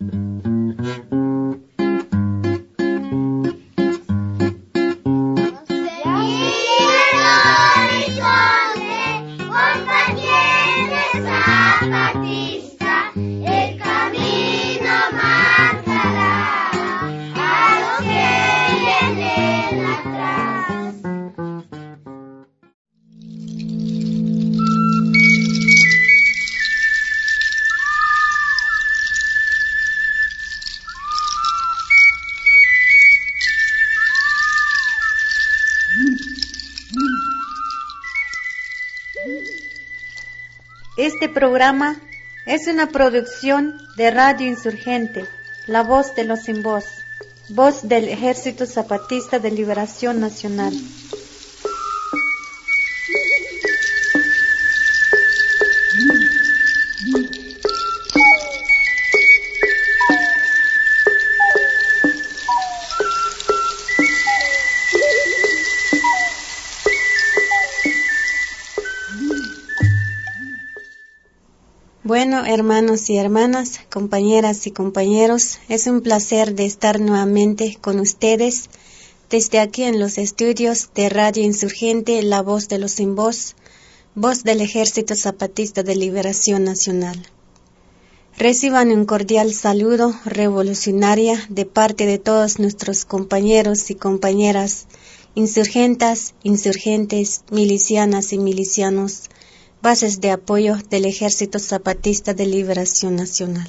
Este programa es una producción de Radio Insurgente, La Voz de los Sin Voz, voz del Ejército Zapatista de Liberación Nacional. Hermanos y hermanas, compañeras y compañeros, es un placer de estar nuevamente con ustedes desde aquí en los estudios de Radio Insurgente, La Voz de los Sin Voz, voz del Ejército Zapatista de Liberación Nacional. Reciban un cordial saludo revolucionaria de parte de todos nuestros compañeros y compañeras insurgentas, insurgentes, milicianas y milicianos, bases de apoyo del Ejército Zapatista de Liberación Nacional.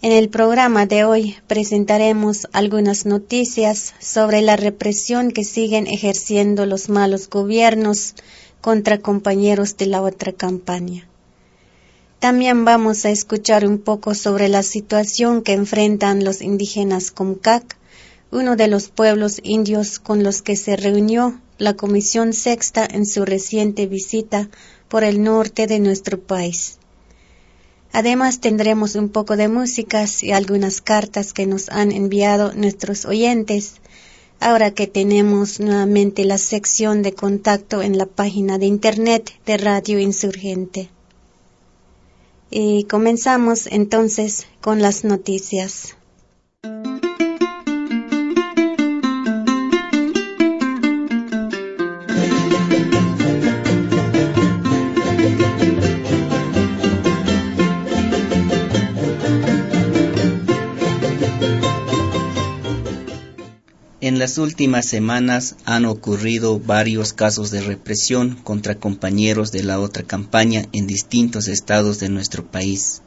En el programa de hoy presentaremos algunas noticias sobre la represión que siguen ejerciendo los malos gobiernos contra compañeros de la otra campaña. También vamos a escuchar un poco sobre la situación que enfrentan los indígenas Comcac, uno de los pueblos indios con los que se reunió la Comisión Sexta en su reciente visita por el norte de nuestro país. Además tendremos un poco de músicas y algunas cartas que nos han enviado nuestros oyentes, ahora que tenemos nuevamente la sección de contacto en la página de internet de Radio Insurgente. Y comenzamos entonces con las noticias. En las últimas semanas han ocurrido varios casos de represión contra compañeros de la otra campaña en distintos estados de nuestro país.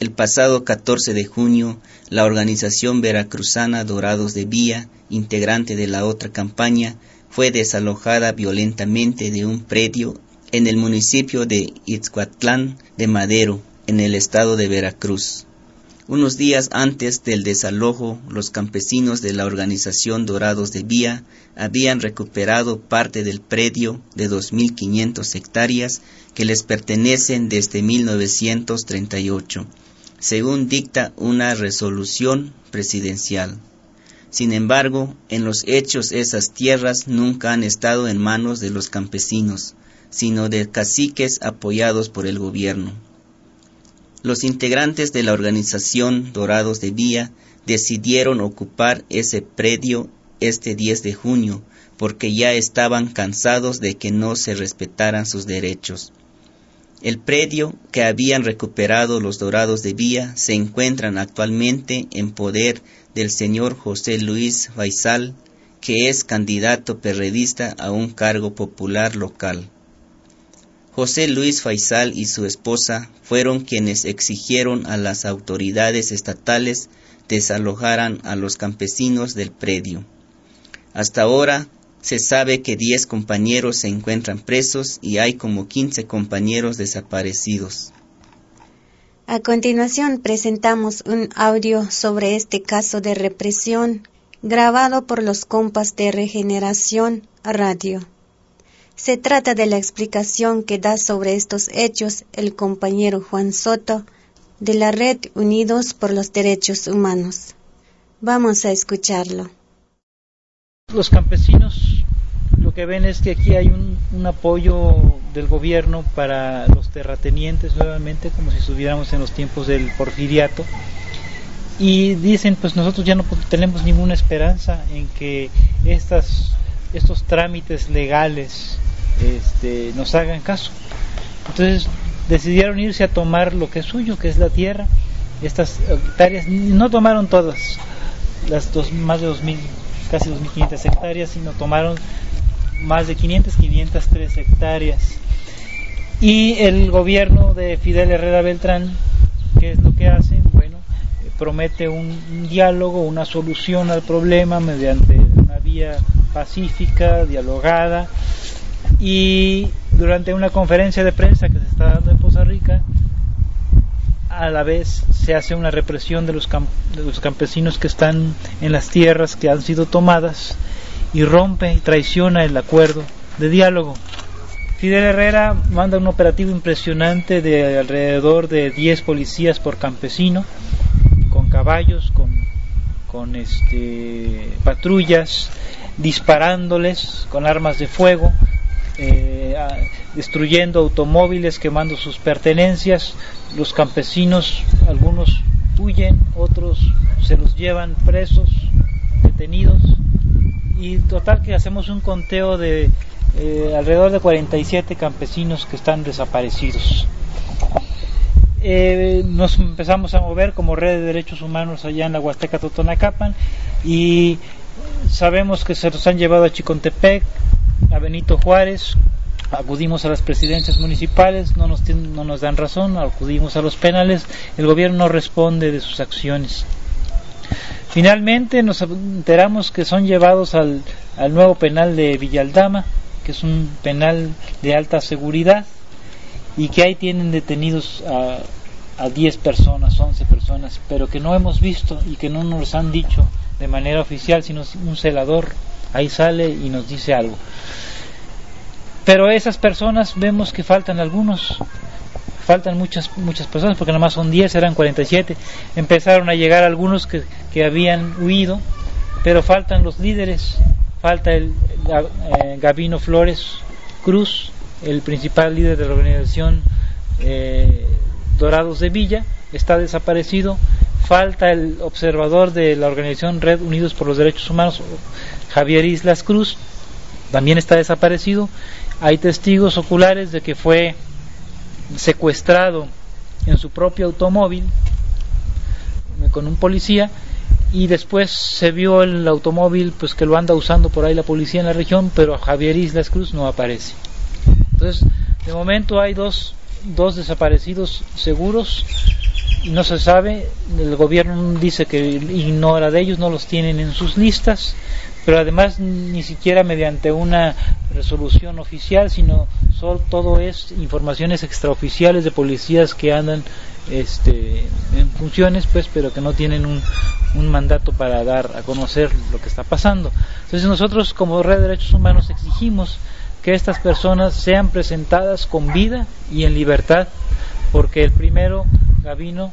El pasado 14 de junio, la organización veracruzana Dorados de Vía, integrante de la otra campaña, fue desalojada violentamente de un predio en el municipio de Itzcuatlán de Madero, en el estado de Veracruz. Unos días antes del desalojo, los campesinos de la organización Dorados de Vía habían recuperado parte del predio de 2.500 hectáreas que les pertenecen desde 1938, según dicta una resolución presidencial. Sin embargo, en los hechos esas tierras nunca han estado en manos de los campesinos, sino de caciques apoyados por el gobierno. Los integrantes de la organización Dorados de Vía decidieron ocupar ese predio este 10 de junio porque ya estaban cansados de que no se respetaran sus derechos. El predio que habían recuperado los Dorados de Vía se encuentran actualmente en poder del señor José Luis Faisal, que es candidato perredista a un cargo popular local. José Luis Faisal y su esposa fueron quienes exigieron a las autoridades estatales desalojaran a los campesinos del predio. Hasta ahora se sabe que 10 compañeros se encuentran presos y hay como 15 compañeros desaparecidos. A continuación presentamos un audio sobre este caso de represión grabado por los compas de Regeneración Radio. Se trata de la explicación que da sobre estos hechos el compañero Juan Soto de la Red Unidos por los Derechos Humanos. Vamos a escucharlo. Los campesinos lo que ven es que aquí hay un, apoyo del gobierno para los terratenientes nuevamente, como si estuviéramos en los tiempos del porfiriato. Y dicen, pues nosotros ya no tenemos ninguna esperanza en que estas, estos trámites legales este, nos hagan caso. Entonces decidieron irse a tomar lo que es suyo, que es la tierra, estas hectáreas, no tomaron todas, las dos, más de 2.000, casi 2.500 hectáreas, sino tomaron más de 500, 503 hectáreas. Y el gobierno de Fidel Herrera Beltrán, ¿qué es lo que hace? Bueno, promete un, diálogo, una solución al problema mediante una vía pacífica, dialogada, y durante una conferencia de prensa que se está dando en Poza Rica, a la vez se hace una represión de los, de los campesinos que están en las tierras que han sido tomadas y rompe y traiciona el acuerdo de diálogo. Fidel Herrera manda un operativo impresionante de alrededor de 10 policías por campesino, caballos, con, con este, patrullas, disparándoles con armas de fuego, eh, destruyendo automóviles, quemando sus pertenencias. Los campesinos, algunos huyen, otros se los llevan presos, detenidos. Y total que hacemos un conteo de eh, alrededor de 47 campesinos que están desaparecidos. Eh, nos empezamos a mover como red de derechos humanos allá en la Huasteca Totonacapan y sabemos que se los han llevado a Chicontepec, a Benito Juárez, acudimos a las presidencias municipales, no nos, no nos dan razón, acudimos a los penales, el gobierno no responde de sus acciones. Finalmente nos enteramos que son llevados al nuevo penal de Villaldama, que es un penal de alta seguridad, y que ahí tienen detenidos a, a 10 personas, 11 personas, pero que no hemos visto y que no nos han dicho de manera oficial, sino un celador ahí sale y nos dice algo. Pero esas personas vemos que faltan algunos, faltan muchas muchas personas porque nada más son 10, eran 47. Empezaron a llegar algunos que, que habían huido, pero faltan los líderes, falta el eh, Gabino Flores Cruz, el principal líder de la organización eh, Dorados de Villa, está desaparecido, falta el observador de la organización Red Unidos por los Derechos Humanos, Javier Islas Cruz, también está desaparecido, hay testigos oculares de que fue secuestrado en su propio automóvil con un policía y después se vio el automóvil pues que lo anda usando por ahí la policía en la región pero Javier Islas Cruz no aparece entonces de momento hay dos, dos desaparecidos seguros y no se sabe el gobierno dice que ignora de ellos no los tienen en sus listas pero además ni siquiera mediante una resolución oficial, sino solo, todo es informaciones extraoficiales de policías que andan este, en funciones, pues, pero que no tienen un, un mandato para dar a conocer lo que está pasando. Entonces nosotros como Red de Derechos Humanos exigimos que estas personas sean presentadas con vida y en libertad, porque el primero, Gavino,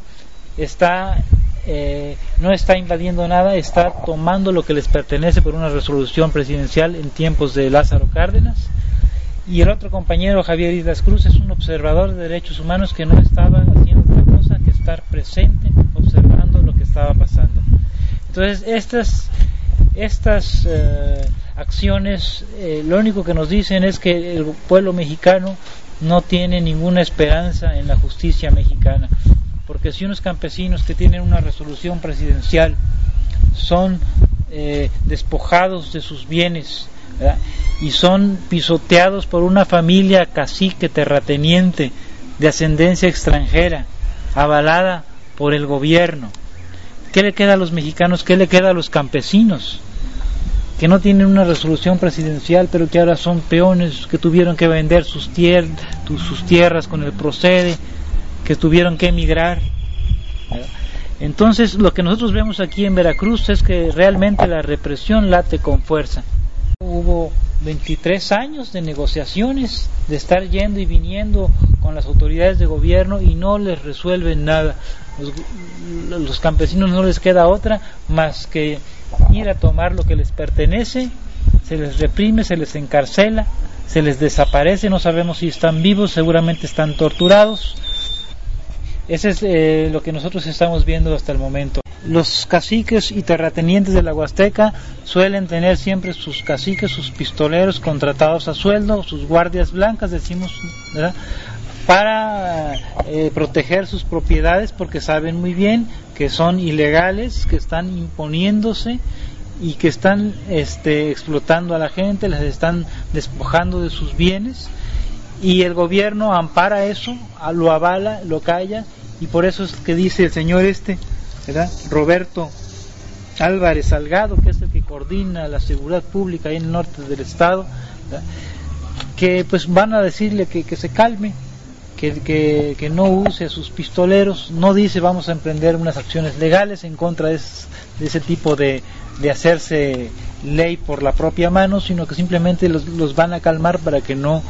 está eh, no está invadiendo nada, está tomando lo que les pertenece por una resolución presidencial en tiempos de Lázaro Cárdenas. Y el otro compañero, Javier Islas Cruz, es un observador de derechos humanos que no estaba haciendo otra cosa que estar presente, observando lo que estaba pasando. Entonces, estas, estas eh, acciones, eh, lo único que nos dicen es que el pueblo mexicano no tiene ninguna esperanza en la justicia mexicana porque si unos campesinos que tienen una resolución presidencial son eh, despojados de sus bienes y son pisoteados por una familia cacique terrateniente de ascendencia extranjera, avalada por el gobierno, ¿qué le queda a los mexicanos? ¿Qué le queda a los campesinos? que no tienen una resolución presidencial, pero que ahora son peones, que tuvieron que vender sus, sus tierras con el procede, que tuvieron que emigrar. Entonces, lo que nosotros vemos aquí en Veracruz es que realmente la represión late con fuerza. Hubo 23 años de negociaciones, de estar yendo y viniendo con las autoridades de gobierno y no les resuelven nada. Los, los campesinos no les queda otra más que ir a tomar lo que les pertenece se les reprime, se les encarcela, se les desaparece, no sabemos si están vivos, seguramente están torturados. Ese es eh, lo que nosotros estamos viendo hasta el momento. Los caciques y terratenientes de la Huasteca suelen tener siempre sus caciques, sus pistoleros contratados a sueldo, sus guardias blancas, decimos, ¿verdad? para eh, proteger sus propiedades porque saben muy bien que son ilegales, que están imponiéndose y que están este, explotando a la gente, les están despojando de sus bienes y el gobierno ampara eso, lo avala, lo calla y por eso es que dice el señor este, ¿verdad? Roberto Álvarez Salgado, que es el que coordina la seguridad pública en el norte del estado, que pues van a decirle que, que se calme, que, que, no use a sus pistoleros, no dice vamos a emprender unas acciones legales en contra de, ese, tipo de, de, hacerse ley por la propia mano, sino que simplemente los, los, van a calmar para que no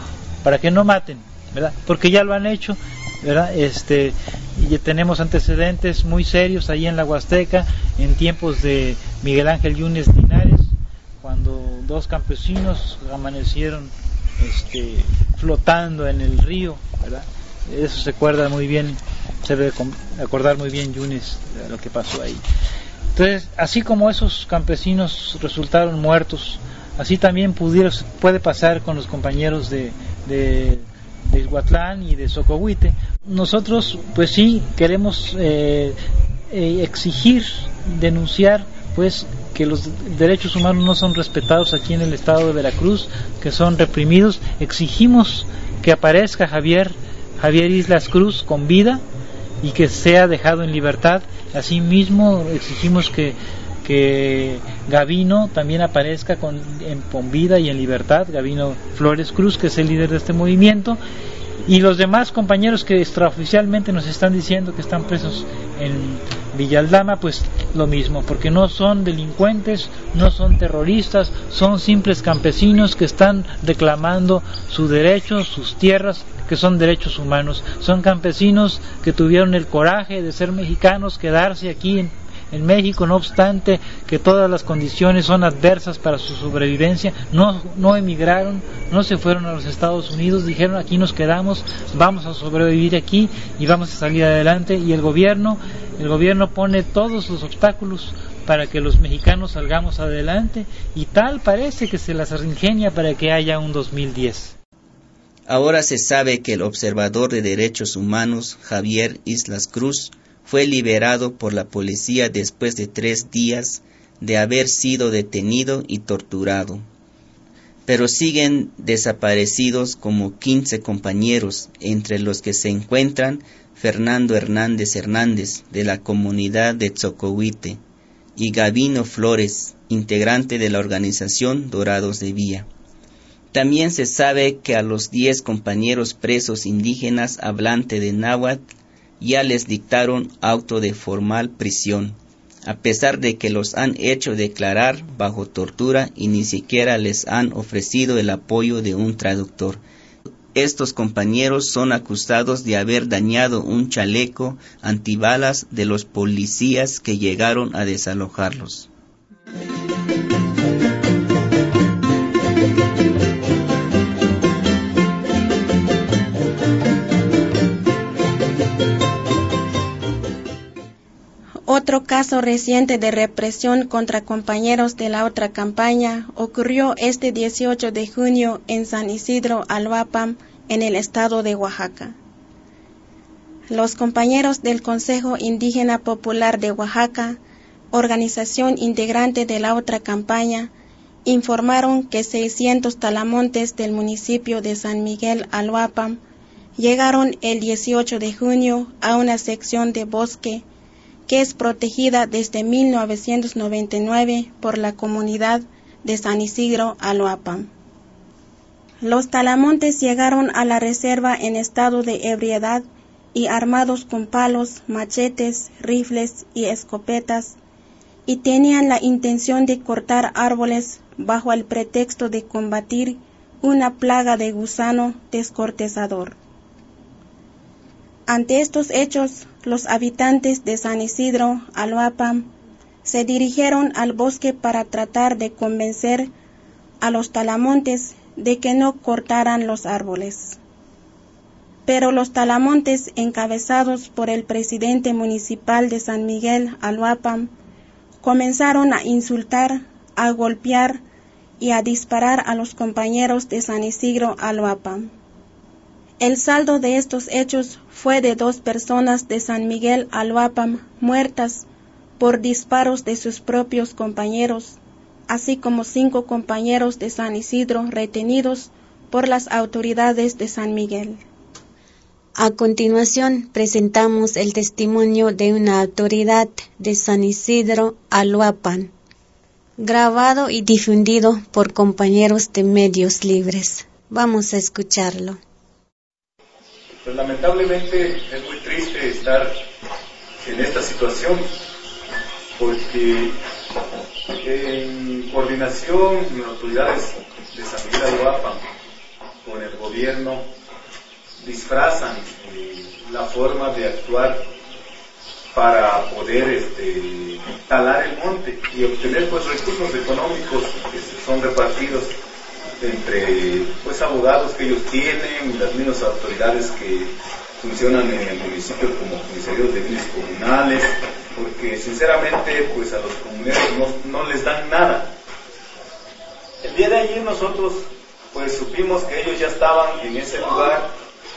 para que no maten, ¿verdad? Porque ya lo han hecho, ¿verdad? Este y tenemos antecedentes muy serios ahí en la Huasteca en tiempos de Miguel Ángel Yunes Linares, cuando dos campesinos amanecieron este, flotando en el río, ¿verdad? Eso se acuerda muy bien, se debe acordar muy bien Yunes lo que pasó ahí. Entonces, así como esos campesinos resultaron muertos, así también pudiera, puede pasar con los compañeros de, de, de y de Socohuite. Nosotros, pues sí, queremos eh, eh, exigir, denunciar, pues que los derechos humanos no son respetados aquí en el estado de Veracruz, que son reprimidos. Exigimos que aparezca Javier Javier Islas Cruz con vida y que sea dejado en libertad. Asimismo, exigimos que, que Gavino también aparezca con, en, vida y en libertad, Gavino Flores Cruz, que es el líder de este movimiento, y los demás compañeros que extraoficialmente nos están diciendo que están presos en Villaldama, pues lo mismo, porque no son delincuentes, no son terroristas, son simples campesinos que están reclamando su derecho, sus tierras, que son derechos humanos. Son campesinos que tuvieron el coraje de ser mexicanos, quedarse aquí en, México, no obstante que todas las condiciones son adversas para su sobrevivencia, no, no emigraron, no se fueron a los Estados Unidos, dijeron aquí nos quedamos, vamos a sobrevivir aquí y vamos a salir adelante y el gobierno, el gobierno pone todos los obstáculos para que los mexicanos salgamos adelante y tal parece que se las ingenia para que haya un 2010. Ahora se sabe que el observador de derechos humanos Javier Islas Cruz fue liberado por la policía después de tres días de haber sido detenido y torturado. Pero siguen desaparecidos como 15 compañeros, entre los que se encuentran Fernando Hernández Hernández, de la comunidad de Tzocohuite, y Gavino Flores, integrante de la organización Dorados de Vía. También se sabe que a los diez compañeros presos indígenas hablantes de náhuatl ya les dictaron auto de formal prisión, a pesar de que los han hecho declarar bajo tortura y ni siquiera les han ofrecido el apoyo de un traductor. Estos compañeros son acusados de haber dañado un chaleco antibalas de los policías que llegaron a desalojarlos. Otro caso reciente de represión contra compañeros de la otra campaña ocurrió este 18 de junio en San Isidro Alhuapam, en el estado de Oaxaca. Los compañeros del Consejo Indígena Popular de Oaxaca, organización integrante de la otra campaña, informaron que 600 talamontes del municipio de San Miguel Alhuapam llegaron el 18 de junio a una sección de bosque que es protegida desde 1999 por la comunidad de San Isidro Aloapam. Los talamontes llegaron a la reserva en estado de ebriedad y armados con palos, machetes, rifles y escopetas, y tenían la intención de cortar árboles bajo el pretexto de combatir una plaga de gusano descortezador. Ante estos hechos, los habitantes de San Isidro, Aloapam, se dirigieron al bosque para tratar de convencer a los talamontes de que no cortaran los árboles. Pero los talamontes encabezados por el presidente municipal de San Miguel, Aluapam, comenzaron a insultar, a golpear y a disparar a los compañeros de San Isidro Aluapam. El saldo de estos hechos fue de dos personas de San Miguel Aluapam muertas por disparos de sus propios compañeros, así como cinco compañeros de San Isidro retenidos por las autoridades de San Miguel. A continuación presentamos el testimonio de una autoridad de San Isidro Aluapan, grabado y difundido por compañeros de medios libres. Vamos a escucharlo. Pues lamentablemente es muy triste estar en esta situación porque en coordinación con las autoridades de San Miguel de con el gobierno, disfrazan eh, la forma de actuar para poder este, talar el monte y obtener pues recursos económicos que son repartidos entre pues abogados que ellos tienen las mismas autoridades que funcionan en el municipio como comisarios de bienes comunales, porque sinceramente pues a los comuneros no, les dan nada. El día de ayer nosotros pues supimos que ellos ya estaban en ese lugar,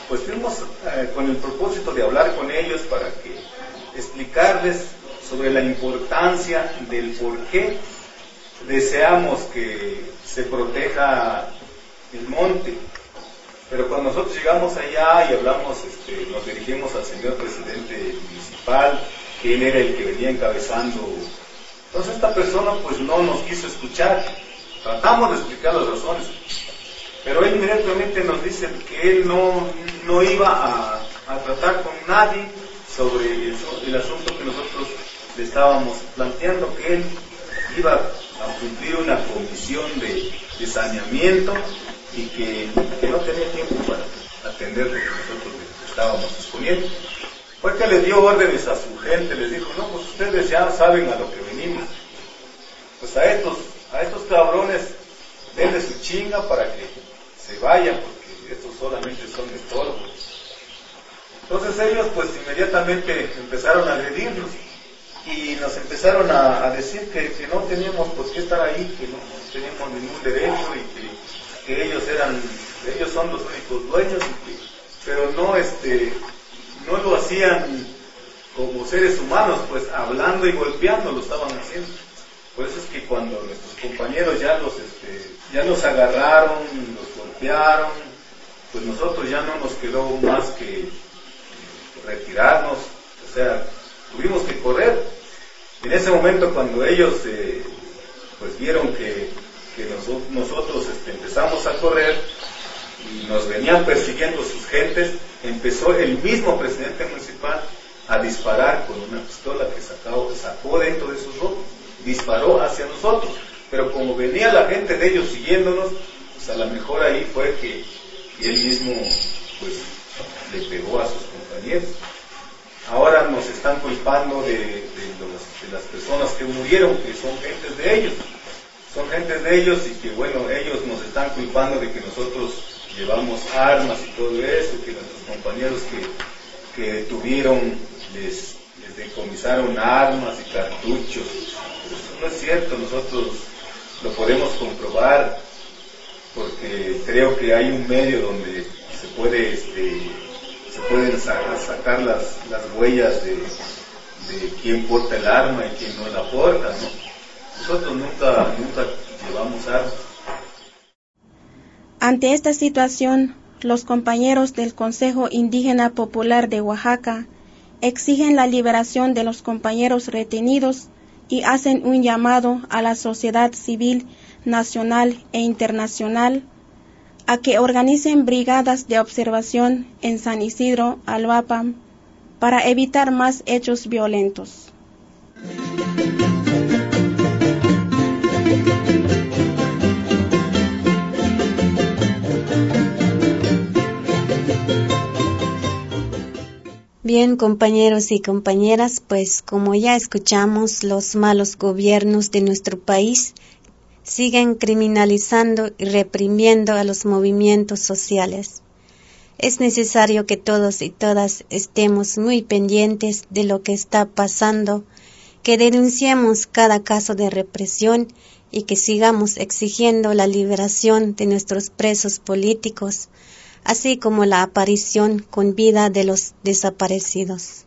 pues fuimos eh, con el propósito de hablar con ellos para que explicarles sobre la importancia del por qué deseamos que se proteja el monte. Pero cuando nosotros llegamos allá y hablamos, este, nos dirigimos al señor presidente municipal, él era el que venía encabezando. Entonces esta persona pues no nos quiso escuchar. Tratamos de explicar las razones. Pero él inmediatamente nos dice que él no, no iba a, a tratar con nadie sobre el, el asunto que nosotros le estábamos planteando, que él iba a cumplir una comisión de, saneamiento y que, no tenía tiempo para atender lo que nosotros estábamos exponiendo. Fue que le dio órdenes a su gente, les dijo, no, pues ustedes ya saben a lo que venimos. Pues a estos, a estos cabrones, denle su chinga para que se vayan, porque estos solamente son estorbos. Entonces ellos pues inmediatamente empezaron a agredirnos y nos empezaron a, decir que, no teníamos por qué estar ahí, que no teníamos ningún derecho y que, ellos eran, ellos son los únicos dueños, pero no, este, no lo hacían como seres humanos, pues hablando y golpeando lo estaban haciendo. Por eso es que cuando nuestros compañeros ya los, este, ya los agarraron, los golpearon, pues nosotros ya no nos quedó más que retirarnos, o sea, tuvimos que correr en ese momento cuando ellos eh, pues vieron que, nosotros este, empezamos a correr y nos venían persiguiendo sus gentes, empezó el mismo presidente municipal a disparar con una pistola que sacó, sacó dentro de sus ropas, disparó hacia nosotros, pero como venía la gente de ellos siguiéndonos, pues a lo mejor ahí fue que, él mismo pues le pegó a sus compañeros. Ahora nos están culpando de las personas que murieron, que son gentes de ellos. Son gentes de ellos y que, bueno, ellos nos están culpando de que nosotros llevamos armas y todo eso, que nuestros compañeros que, que detuvieron les, les decomisaron armas y cartuchos. Eso no es cierto, nosotros lo podemos comprobar porque creo que hay un medio donde se puede este, se pueden sacar las, las huellas de, quién porta el arma y quién no la porta, ¿no? Nosotros nunca, nunca llevamos. Ante esta situación, los compañeros del Consejo Indígena Popular de Oaxaca exigen la liberación de los compañeros retenidos y hacen un llamado a la sociedad civil nacional e internacional a que organicen brigadas de observación en San Isidro, Alhuapam, para evitar más hechos violentos. Bien, compañeros y compañeras, pues como ya escuchamos, los malos gobiernos de nuestro país siguen criminalizando y reprimiendo a los movimientos sociales. Es necesario que todos y todas estemos muy pendientes de lo que está pasando, que denunciemos cada caso de represión y que sigamos exigiendo la liberación de nuestros presos políticos, así como la aparición con vida de los desaparecidos.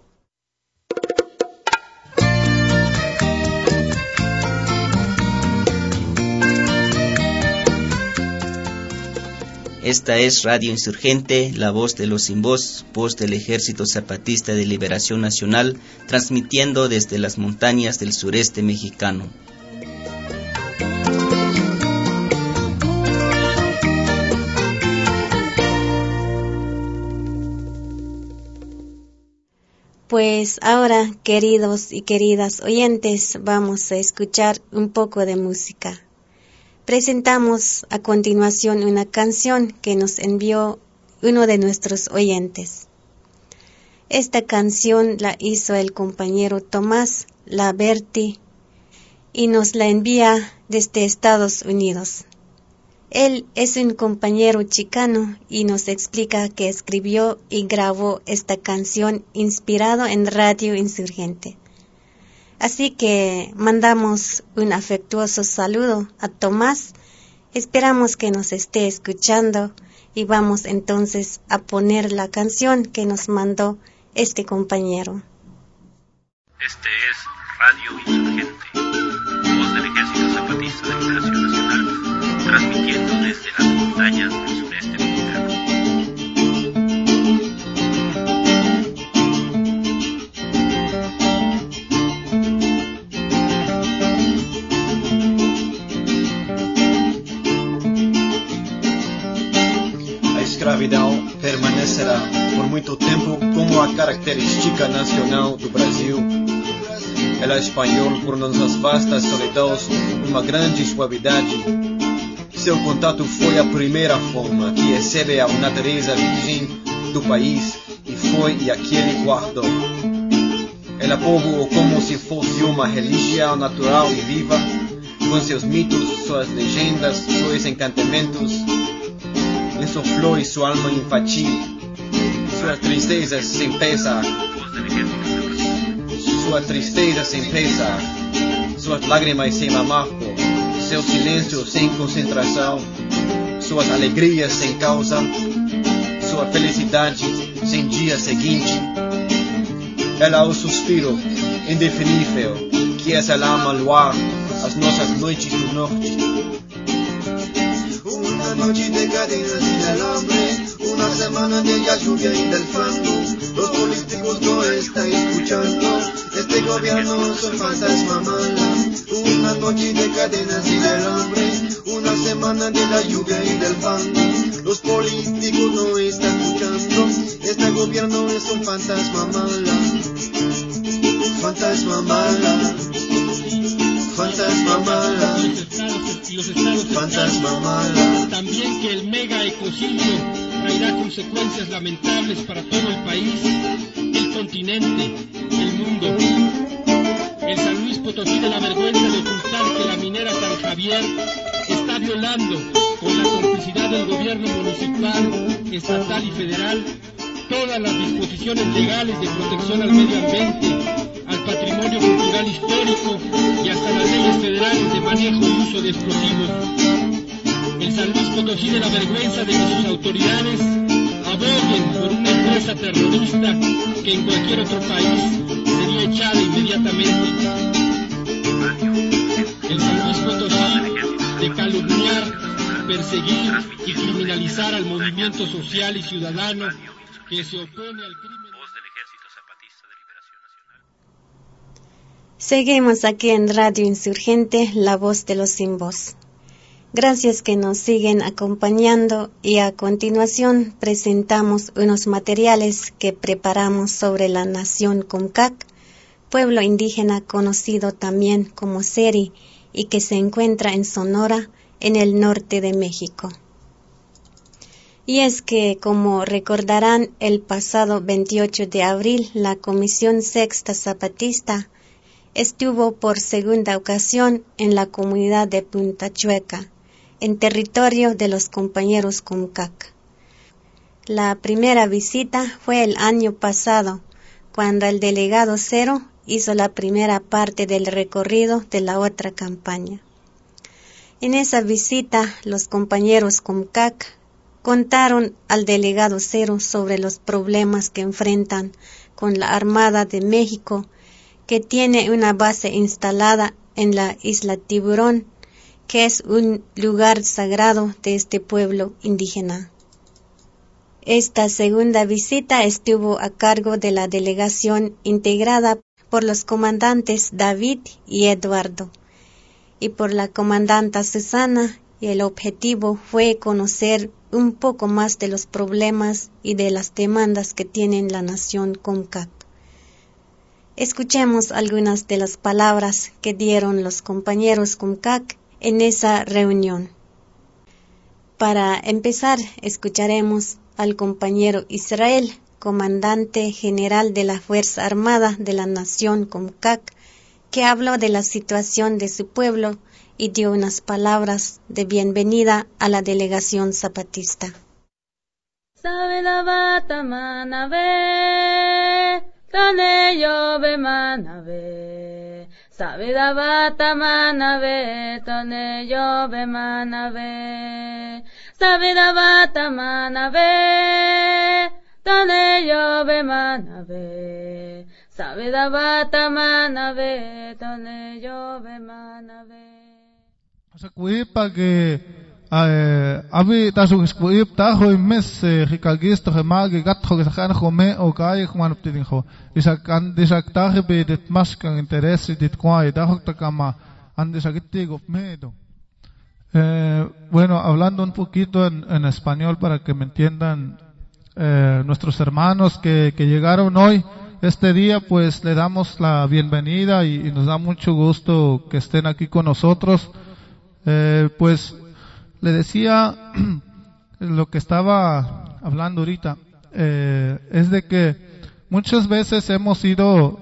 Esta es Radio Insurgente, la voz de los sin voz, voz del Ejército Zapatista de Liberación Nacional, transmitiendo desde las montañas del sureste mexicano. Pues ahora, queridos y queridas oyentes, vamos a escuchar un poco de música. Presentamos a continuación una canción que nos envió uno de nuestros oyentes. Esta canción la hizo el compañero Tomás Laberti y nos la envía desde Estados Unidos. Él es un compañero chicano y nos explica que escribió y grabó esta canción inspirado en Radio Insurgente. Así que mandamos un afectuoso saludo a Tomás. Esperamos que nos esté escuchando y vamos entonces a poner la canción que nos mandó este compañero. Este es Radio Insurgente, voz del Ejército Zapatista de Liberación Nacional, transmitiendo desde las montañas muito tempo como a característica nacional do Brasil. Ela é espanhol por nossas vastas solidões, uma grande suavidade. Seu contato foi a primeira forma que excede a natureza virgem do país e foi e aquele guardou. Ela povoou como se fosse uma religião natural e viva, com seus mitos, suas legendas, seus encantamentos, insufló en su alma infantil, su tristeza sin pesar, su tristeza sin pesar, sus lágrimas sin amargo, seu silêncio sem concentração, suas alegrias sem causa, sua felicidade sem dia seguinte. Ela o suspiro indefinível que é a alma luar, as nossas noites do norte. Una noche de cadenas y de alambre, una semana de la lluvia y del fango. Los políticos no están escuchando, este gobierno son fantasma mala. Una noche de cadenas y de alambre, una semana de la lluvia y del fango. Los políticos no están escuchando, este gobierno es un fantasma mala. Fantasma mala. Fantasma mala. los estados Fantasma mala. También que el mega ecocidio traerá consecuencias lamentables para todo el país, el continente, el mundo. El San Luis Potosí de la vergüenza de ocultar que la minera San Javier está violando con la complicidad del gobierno municipal, estatal y federal todas las disposiciones legales de protección al medio ambiente, al patrimonio cultural histórico y hasta las leyes federales de manejo y uso de explosivos. El San Luis Potosí de la vergüenza de que sus autoridades aboguen por una empresa terrorista que en cualquier otro país sería echada inmediatamente. El San Luis Potosí de calumniar, perseguir y criminalizar al movimiento social y ciudadano que se opone al crimen. Voz del Ejército Zapatista de Liberación Nacional. Seguimos aquí en Radio Insurgente, la voz de los sin voz. Gracias que nos siguen acompañando y a continuación presentamos unos materiales que preparamos sobre la nación Comcac, pueblo indígena conocido también como Seri y que se encuentra en Sonora, en el norte de México. Y es que, como recordarán, el pasado 28 de abril la Comisión Sexta Zapatista estuvo por segunda ocasión en la comunidad de Punta Chueca, en territorio de los compañeros Comcac. La primera visita fue el año pasado, cuando el delegado Cero hizo la primera parte del recorrido de la otra campaña. En esa visita, los compañeros Comcac contaron al delegado Cero sobre los problemas que enfrentan con la Armada de México, que tiene una base instalada en la isla Tiburón, que es un lugar sagrado de este pueblo indígena. Esta segunda visita estuvo a cargo de la delegación integrada por los comandantes David y Eduardo y por la comandanta Susana y el objetivo fue conocer un poco más de los problemas y de las demandas que tiene la nación Comcac. Escuchemos algunas de las palabras que dieron los compañeros Comcac en esa reunión. Para empezar, escucharemos al compañero Israel, comandante general de la Fuerza Armada de la Nación Comcac, que habló de la situación de su pueblo y dio unas palabras de bienvenida a la delegación zapatista. Sabida bata manave, tane yo be manave. Sabida bata manave, tane yo be manave. Sakuipa que bueno, hablando un poquito en, español para que me entiendan nuestros hermanos que, llegaron hoy, este día, pues le damos la bienvenida y, nos da mucho gusto que estén aquí con nosotros. Pues le decía lo que estaba hablando ahorita, es de que muchas veces hemos sido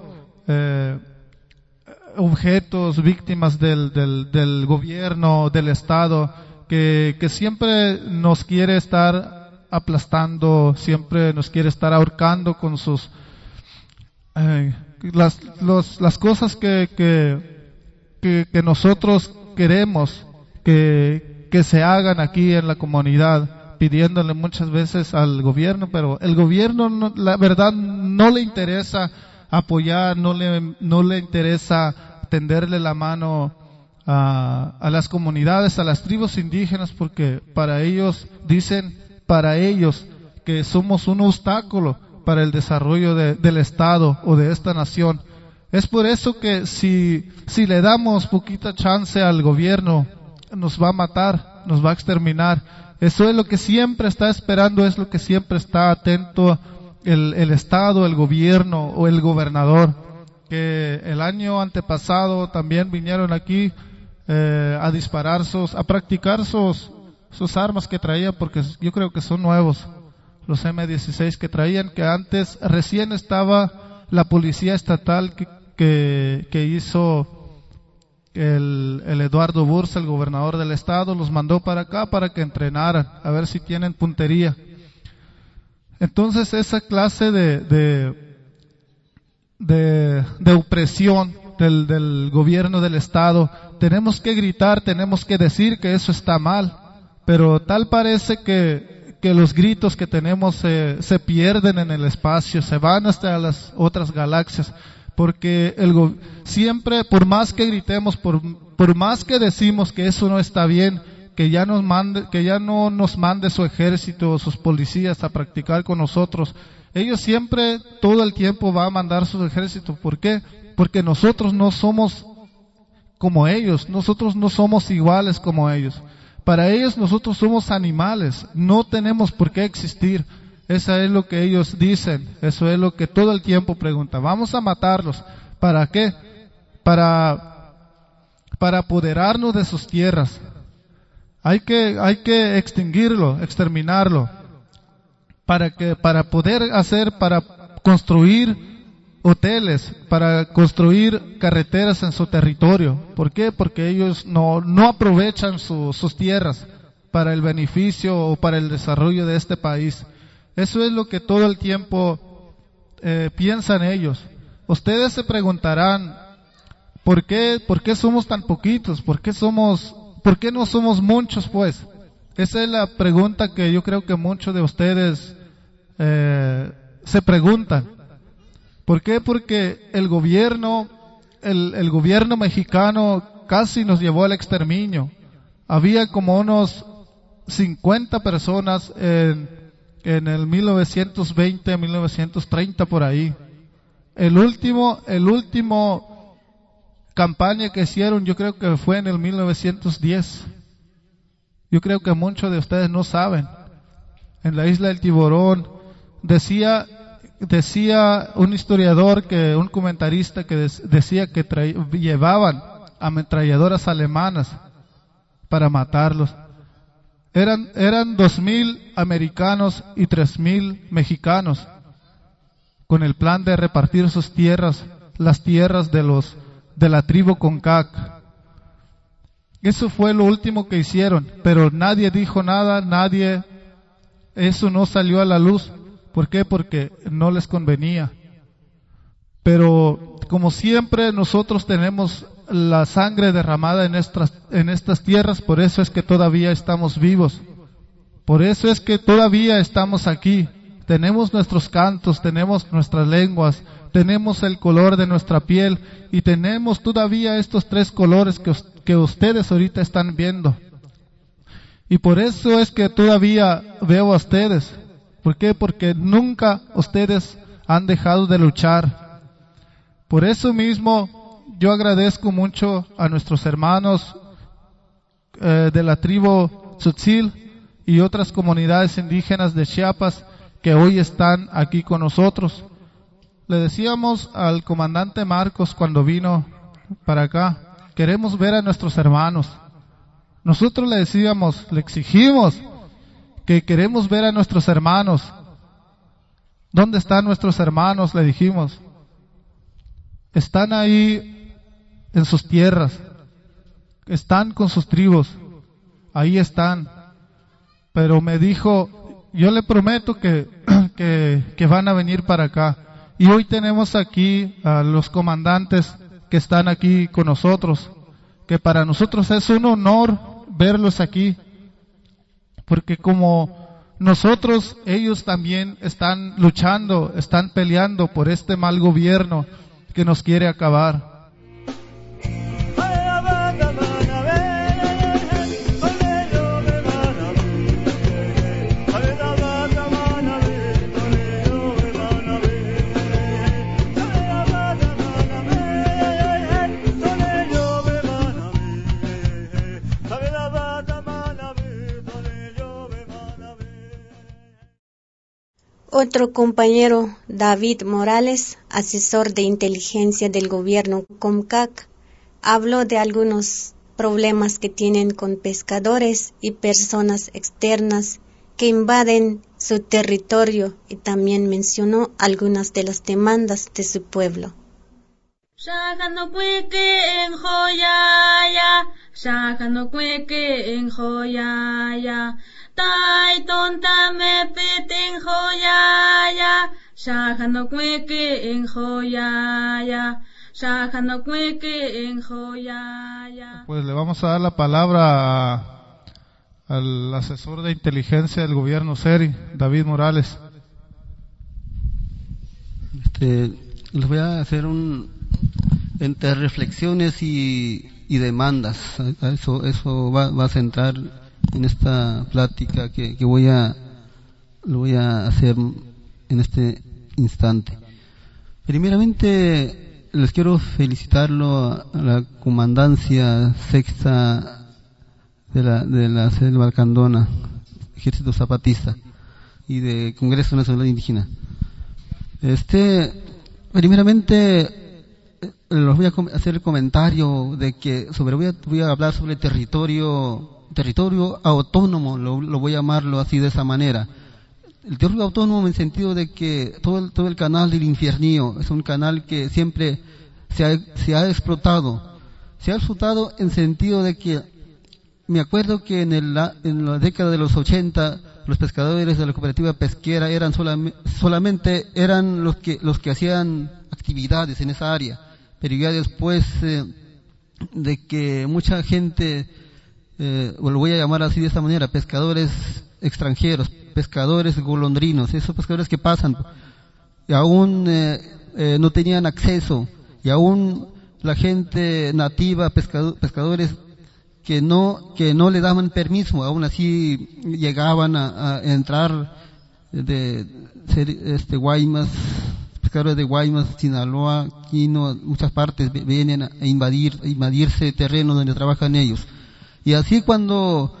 objetos, víctimas del, del, gobierno, del Estado, que, que siempre nos quiere estar aplastando, siempre nos quiere estar ahorcando con sus eh, las, los, las cosas que, que, que, nosotros queremos que, que se hagan aquí en la comunidad, pidiéndole muchas veces al gobierno, pero el gobierno, la verdad, no le interesa apoyar, no le, no le interesa tenderle la mano a, a las comunidades, a las tribus indígenas, porque para ellos, dicen, para ellos que somos un obstáculo para el desarrollo de, del Estado o de esta nación. Es por eso que si, si le damos poquita chance al gobierno, nos va a matar, nos va a exterminar. Eso es lo que siempre está esperando, es lo que siempre está atento el, el Estado, el gobierno o el gobernador que el año antepasado también vinieron aquí eh, a disparar sus, a practicar sus, sus armas que traía, porque yo creo que son nuevos, los M16 que traían, que antes recién estaba la policía estatal que, que, que hizo el, el, Eduardo Bursa, el gobernador del estado, los mandó para acá para que entrenaran, a ver si tienen puntería. Entonces esa clase de, de de, opresión del, del gobierno del Estado. Tenemos que gritar, tenemos que decir que eso está mal, pero tal parece que, que los gritos que tenemos se, se pierden en el espacio, se van hasta las otras galaxias, porque el, siempre, por más que gritemos, por, por más que decimos que eso no está bien, que ya nos mande, que ya no nos mande su ejército o sus policías a practicar con nosotros, ellos siempre, todo el tiempo va a mandar sus ejércitos. ¿Por qué? Porque nosotros no somos como ellos, nosotros no somos iguales como ellos. Para ellos nosotros somos animales, no tenemos por qué existir. Eso es lo que ellos dicen, eso es lo que todo el tiempo preguntan. Vamos a matarlos. ¿Para qué? Para, para apoderarnos de sus tierras. Hay que, hay que extinguirlo, exterminarlo para que, para poder hacer, para construir hoteles, para construir carreteras en su territorio. ¿Por qué? Porque ellos no, no aprovechan sus tierras para el beneficio o para el desarrollo de este país. Eso es lo que todo el tiempo eh, piensan ellos. Ustedes se preguntarán, ¿por qué, ¿por qué somos tan poquitos? ¿Por qué somos, por qué no somos muchos pues? Esa es la pregunta que yo creo que muchos de ustedes eh, se preguntan. ¿Por qué? Porque el gobierno, el, el gobierno mexicano casi nos llevó al exterminio. Había como unos 50 personas en, en el 1920, 1930 por ahí. El último, el último campaña que hicieron yo creo que fue en el 1910. Yo creo que muchos de ustedes no saben. En la isla del Tiburón decía decía un historiador que un comentarista que decía que llevaban ametralladoras alemanas para matarlos. Eran eran dos mil americanos y tres mil mexicanos con el plan de repartir sus tierras, las tierras de los de la tribu Concac. Eso fue lo último que hicieron, pero nadie dijo nada, nadie, eso no salió a la luz. ¿Por qué? Porque no les convenía. Pero como siempre nosotros tenemos la sangre derramada en estas, tierras, por eso es que todavía estamos vivos. Por eso es que todavía estamos aquí. Tenemos nuestros cantos, tenemos nuestras lenguas, tenemos el color de nuestra piel y tenemos todavía estos tres colores que, que ustedes ahorita están viendo. Y por eso es que todavía veo a ustedes. ¿Por qué? Porque nunca ustedes han dejado de luchar. Por eso mismo yo agradezco mucho a nuestros hermanos eh, de la tribu Tzutzil y otras comunidades indígenas de Chiapas que hoy están aquí con nosotros. Le decíamos al comandante Marcos cuando vino para acá, queremos ver a nuestros hermanos. Nosotros le decíamos, le exigimos que queremos ver a nuestros hermanos. ¿Dónde están nuestros hermanos? Le dijimos. Están ahí en sus tierras. Están con sus tribus. Ahí están. Pero me dijo, yo le prometo que, que, que van a venir para acá. Y hoy tenemos aquí a los comandantes que están aquí con nosotros, que para nosotros es un honor verlos aquí, porque como nosotros, ellos también están luchando, están peleando por este mal gobierno que nos quiere acabar. Otro compañero, David Morales, asesor de inteligencia del gobierno Comcac, habló de algunos problemas que tienen con pescadores y personas externas que invaden su territorio y también mencionó algunas de las demandas de su pueblo. Pues le vamos a dar la palabra al asesor de inteligencia del gobierno SERI, David Morales. Este, les voy a hacer un entre reflexiones y, y demandas. Eso, eso va, va a centrar en esta plática que, que voy a lo voy a hacer en este instante. Primeramente les quiero felicitarlo a la comandancia sexta de la de la selva Candona, Ejército Zapatista y de Congreso Nacional Indígena. Este primeramente les voy a hacer el comentario de que sobre voy a, voy a hablar sobre territorio territorio autónomo, lo, voy a llamarlo así de esa manera. el territorio autónomo en el sentido de que todo el, todo el canal del infiernío es un canal que siempre se ha, se ha explotado. Se ha explotado en sentido de que me acuerdo que en, el, en la década de los 80 los pescadores de la cooperativa pesquera eran solamente eran los que los que hacían actividades en esa área pero ya después eh, de que mucha gente eh, o lo voy a llamar así de esta manera pescadores extranjeros pescadores golondrinos esos pescadores que pasan y aún eh, no tenían acceso y aún la gente nativa pescadores que no, que no le daban permiso, aún así llegaban a, entrar de este Guaymas, pescadores de Guaymas, Sinaloa, Quino, muchas partes vienen a invadir, invadirse terreno donde trabajan ellos. Y así cuando,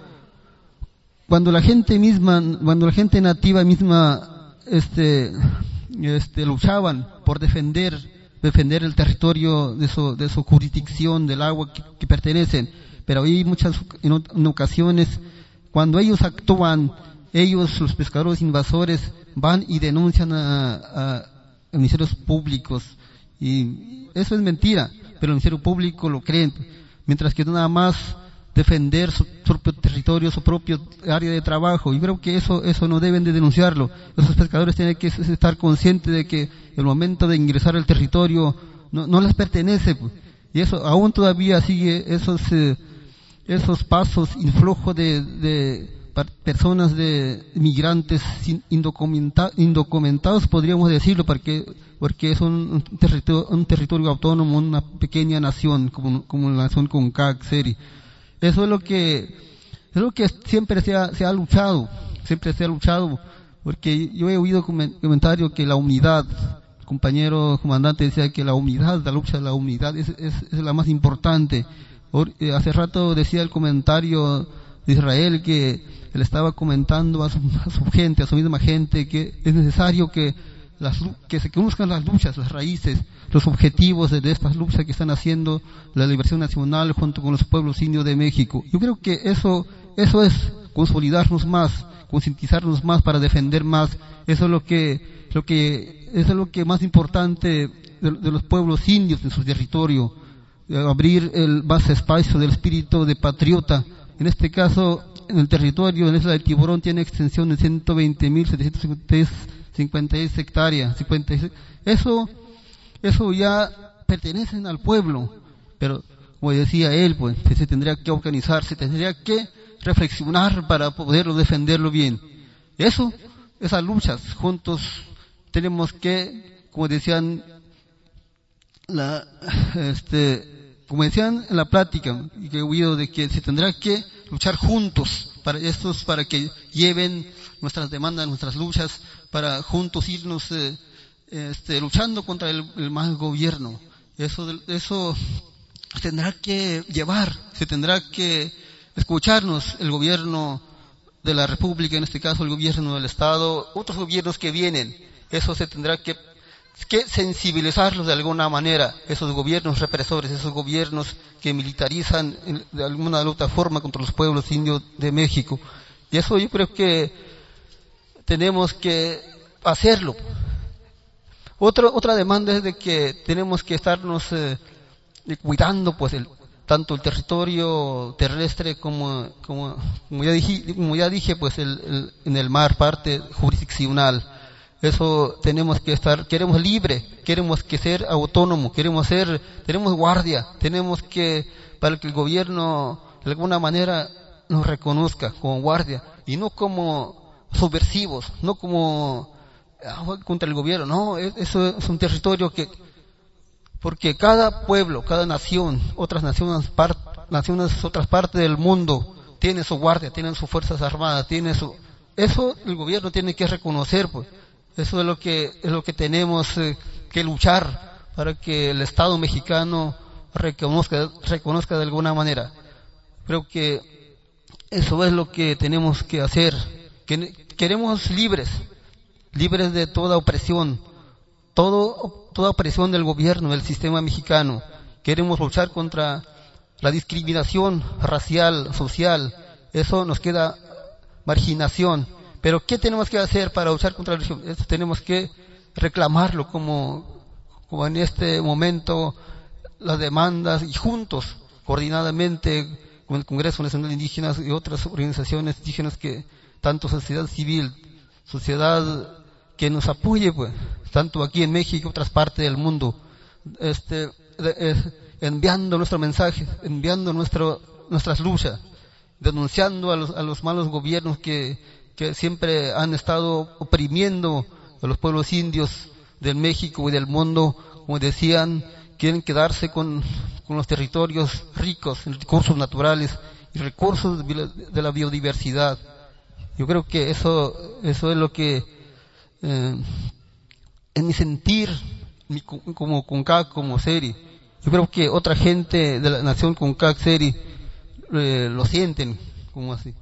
cuando la gente misma, cuando la gente nativa misma, este, este, luchaban por defender, defender el territorio de su, de su jurisdicción, del agua que pertenecen, pero hay muchas en, ocasiones cuando ellos actúan, ellos, los pescadores invasores, van y denuncian a, a, ministerios públicos. Y eso es mentira, pero el ministerio público lo creen, mientras que nada más defender su propio territorio, su propio área de trabajo. Yo creo que eso, eso no deben de denunciarlo. Esos pescadores tienen que estar conscientes de que el momento de ingresar al territorio no, no les pertenece. Pues. Y eso aún todavía sigue esos eh, esos pasos influjos de, de personas de migrantes indocumentados, podríamos decirlo, porque, porque es un, territorio, un territorio autónomo, una pequeña nación, como, como la nación con Seri. Eso es lo que, es lo que siempre se ha, se ha luchado, siempre se ha luchado, porque yo he oído comentarios que la unidad, el compañero comandante decía que la unidad, la lucha de la unidad es, es, es la más importante. Eh, hace rato decía el comentario de Israel que él estaba comentando a su, gente, a su misma gente, que es necesario que, las, que se conozcan las luchas, las raíces, los objetivos de, estas luchas que están haciendo la liberación nacional junto con los pueblos indios de México. Yo creo que eso, eso es consolidarnos más, concientizarnos más para defender más. Eso es lo que, lo que, es lo que más importante de, los pueblos indios en su territorio abrir el más espacio del espíritu de patriota. En este caso, en el territorio, en la isla del Tiburón, tiene extensión de 120.756 hectáreas. 56. Eso, eso ya pertenecen al pueblo, pero como decía él, pues se tendría que organizar, se tendría que reflexionar para poderlo defenderlo bien. Eso, esas luchas, juntos tenemos que, como decían la, este, como decían en la plática, que he oído de que se tendrá que luchar juntos para estos, para que lleven nuestras demandas, nuestras luchas, para juntos irnos eh, este, luchando contra el, mal gobierno. Eso, eso tendrá que llevar, se tendrá que escucharnos el gobierno de la República, en este caso el gobierno del Estado, otros gobiernos que vienen. Eso se tendrá que que sensibilizarlos de alguna manera, esos gobiernos represores, esos gobiernos que militarizan de alguna u otra forma contra los pueblos indios de México. Y eso yo creo que tenemos que hacerlo. Otra, otra demanda es de que tenemos que estarnos eh, cuidando pues el, tanto el territorio terrestre como, como, como, ya, dije, como ya dije pues el, en el mar parte jurisdiccional eso tenemos que estar, queremos libre, queremos que ser autónomo, queremos ser, tenemos guardia, tenemos que, para que el gobierno de alguna manera nos reconozca como guardia y no como subversivos, no como ah, contra el gobierno, no, e, eso es un territorio que, porque cada pueblo, cada nación, otras naciones, otras partes del mundo, tiene su guardia, tienen sus fuerzas armadas, tiene su, eso el gobierno tiene que reconocer, pues. Eso es lo que, es lo que tenemos eh, que luchar para que el Estado mexicano reconozca, reconozca de alguna manera. Creo que eso es lo que tenemos que hacer. Que, queremos libres, libres de toda opresión, todo, toda opresión del gobierno, del sistema mexicano. Queremos luchar contra la discriminación racial, social. Eso nos queda marginación Pero ¿qué tenemos que hacer para luchar contra la religión? Esto tenemos que reclamarlo como, como en este momento las demandas y juntos, coordinadamente con el Congreso Nacional de Indígenas y otras organizaciones indígenas que, tanto sociedad civil, sociedad que nos apoye, pues, tanto aquí en México otras partes del mundo, este, eh, enviando nuestro mensaje, enviando nuestro, nuestras luchas, denunciando a los, a los malos gobiernos que, que siempre han estado oprimiendo a los pueblos indios del México y del mundo, como decían, quieren quedarse con, con los territorios ricos en recursos naturales y recursos de la biodiversidad. Yo creo que eso, eso es lo que, eh, en mi sentir, como CONCAC, como SERI, yo creo que otra gente de la nación CONCAC, SERI, eh, lo sienten como así.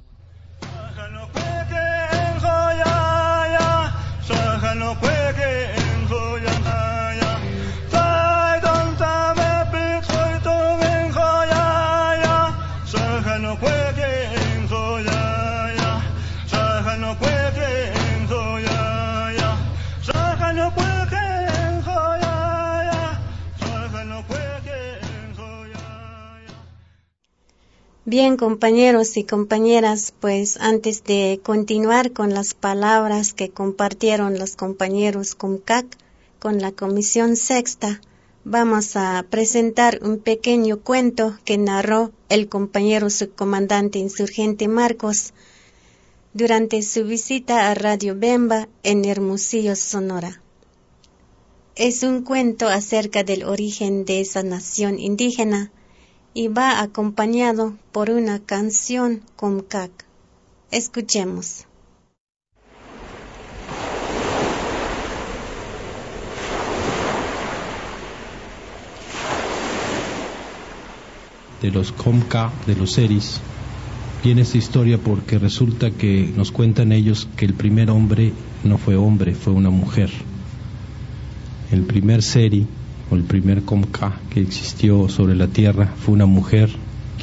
Bien, compañeros y compañeras, pues antes de continuar con las palabras que compartieron los compañeros COMCAC con la Comisión Sexta, vamos a presentar un pequeño cuento que narró el compañero subcomandante insurgente Marcos durante su visita a Radio Bemba en Hermosillo, Sonora. Es un cuento acerca del origen de esa nación indígena y va acompañado por una canción con. Escuchemos. de los Comca, de los Seris, viene esta historia porque resulta que nos cuentan ellos que el primer hombre no fue hombre, fue una mujer. El primer Seri o el primer Comca que existió sobre la tierra fue una mujer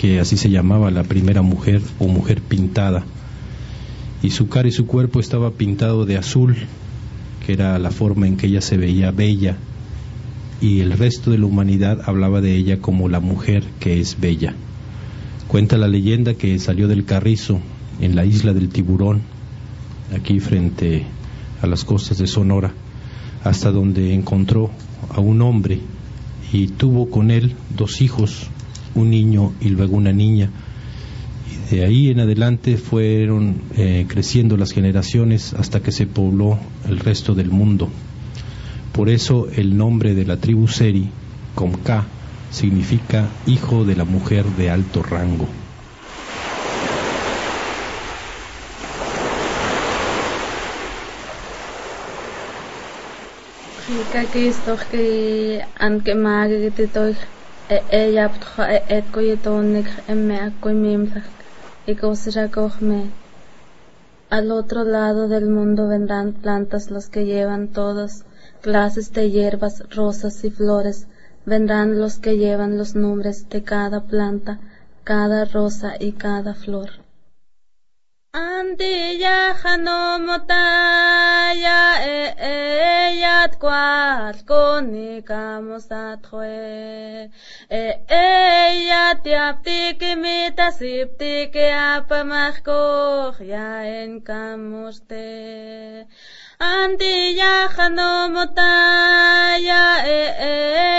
que así se llamaba la primera mujer o mujer pintada y su cara y su cuerpo estaba pintado de azul que era la forma en que ella se veía bella y el resto de la humanidad hablaba de ella como la mujer que es bella. Cuenta la leyenda que salió del Carrizo en la isla del Tiburón, aquí frente a las costas de Sonora, hasta donde encontró a un hombre y tuvo con él dos hijos, un niño y luego una niña. Y de ahí en adelante fueron eh, creciendo las generaciones hasta que se pobló el resto del mundo. Por eso el nombre de la tribu Seri, Comka, significa hijo de la mujer de alto rango. Al otro lado del mundo vendrán plantas los que llevan todas clases de hierbas, rosas y flores. Vendrán los que llevan los nombres de cada planta, cada rosa y cada flor. Antilla janomotaya e eyat kwat konikamos atjue e eyat yaptik mita siptik apamachkoch ya en kamuste Antilla janomotaya e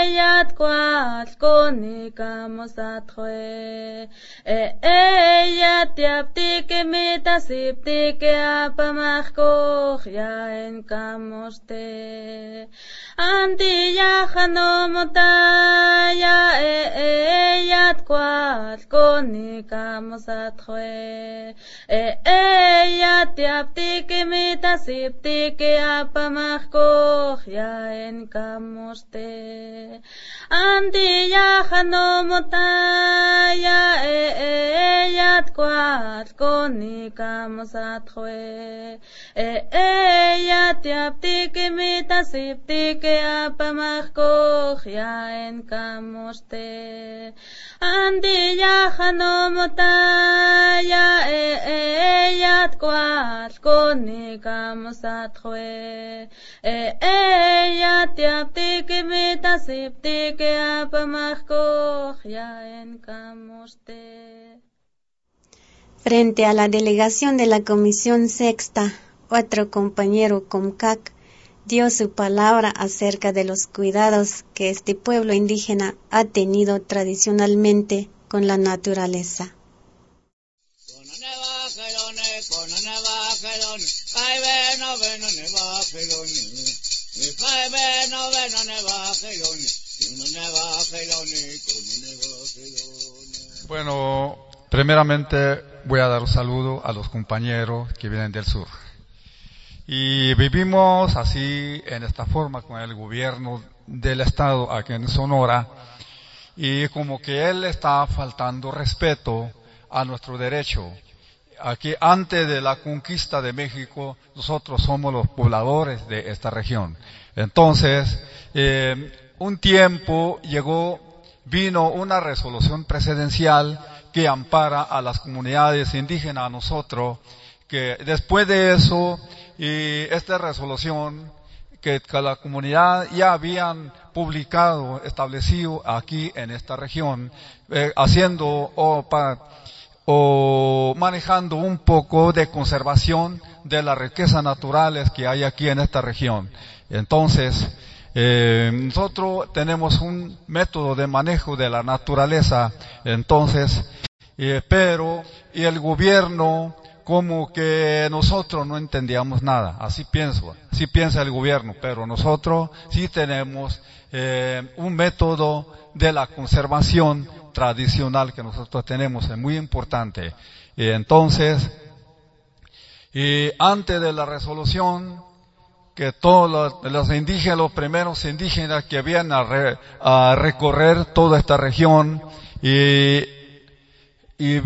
eyat kwat konikamos atjue e eyat yaptik mita tasipti que apamachkoch ya en kamoste. Antilla janomotaya e e yat kwat koni kamosatjue. E e yat yapti que mi tasipti que apamachkoch ya en kamoste. Antilla janomotaya e e yat kwat koni kamusatjwe e ella tiaptiki mita siptiki apamajkoj ya en kamoste andilla en Frente a la delegación de la Comisión Sexta, otro compañero Comcac dio su palabra acerca de los cuidados que este pueblo indígena ha tenido tradicionalmente con la naturaleza. Bueno, primeramente voy a dar un saludo a los compañeros que vienen del sur. Y vivimos así en esta forma con el gobierno del estado aquí en Sonora y como que él está faltando respeto a nuestro derecho. Aquí antes de la conquista de México nosotros somos los pobladores de esta región. Entonces, eh, un tiempo llegó, vino una resolución presidencial que ampara a las comunidades indígenas, a nosotros, que después de eso, y esta resolución que, la comunidad ya habían publicado, establecido aquí en esta región, eh, haciendo o, manejando un poco de conservación de las riquezas naturales que hay aquí en esta región. Entonces, eh, nosotros tenemos un método de manejo de la naturaleza, entonces, eh, pero, y el gobierno, como que nosotros no entendíamos nada, así pienso, así piensa el gobierno, pero nosotros sí tenemos eh, un método de la conservación tradicional que nosotros tenemos, es muy importante. Y entonces, y antes de la resolución, que todos los, indígenas, los primeros indígenas que habían a, recorrer toda esta región y, y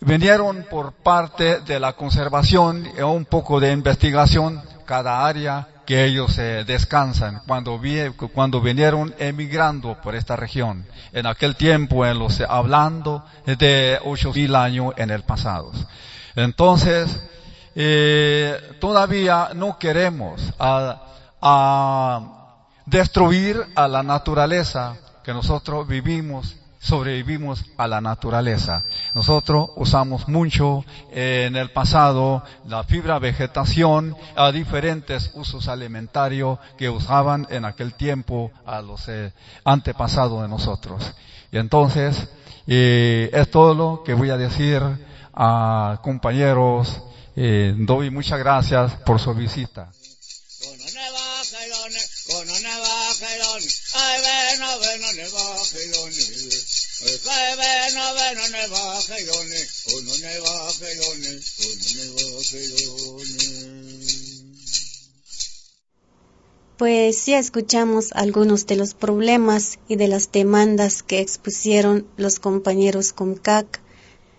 vinieron por parte de la conservación y un poco de investigación cada área que ellos eh, descansan cuando, vi, cuando vinieron emigrando por esta región. En aquel tiempo, en los, hablando de ocho mil años en el pasado. Entonces, eh, todavía no queremos destruir a la naturaleza que nosotros vivimos sobrevivimos a la naturaleza. Nosotros usamos mucho en el pasado la fibra vegetación a diferentes usos alimentarios que usaban en aquel tiempo a los eh, antepasados de nosotros. Y entonces, eh, es todo lo que voy a decir a compañeros eh, doy muchas gracias por su visita. Pues ya escuchamos algunos de los problemas y de las demandas que expusieron los compañeros COMCAC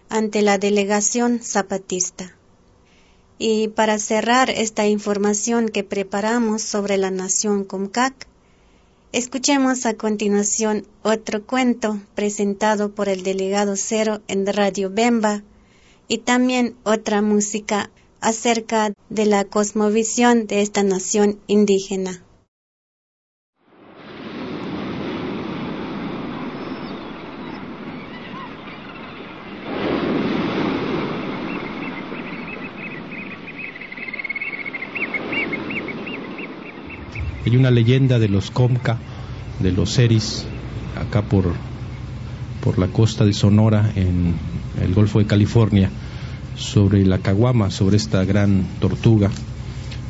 ante la delegación zapatista. Y para cerrar esta información que preparamos sobre la nación Comcac, escuchemos a continuación otro cuento presentado por el delegado Cero en Radio Bemba y también otra música acerca de la cosmovisión de esta nación indígena. Hay una leyenda de los Comca, de los Seris, acá por, por la costa de Sonora, en el Golfo de California, sobre la caguama, sobre esta gran tortuga.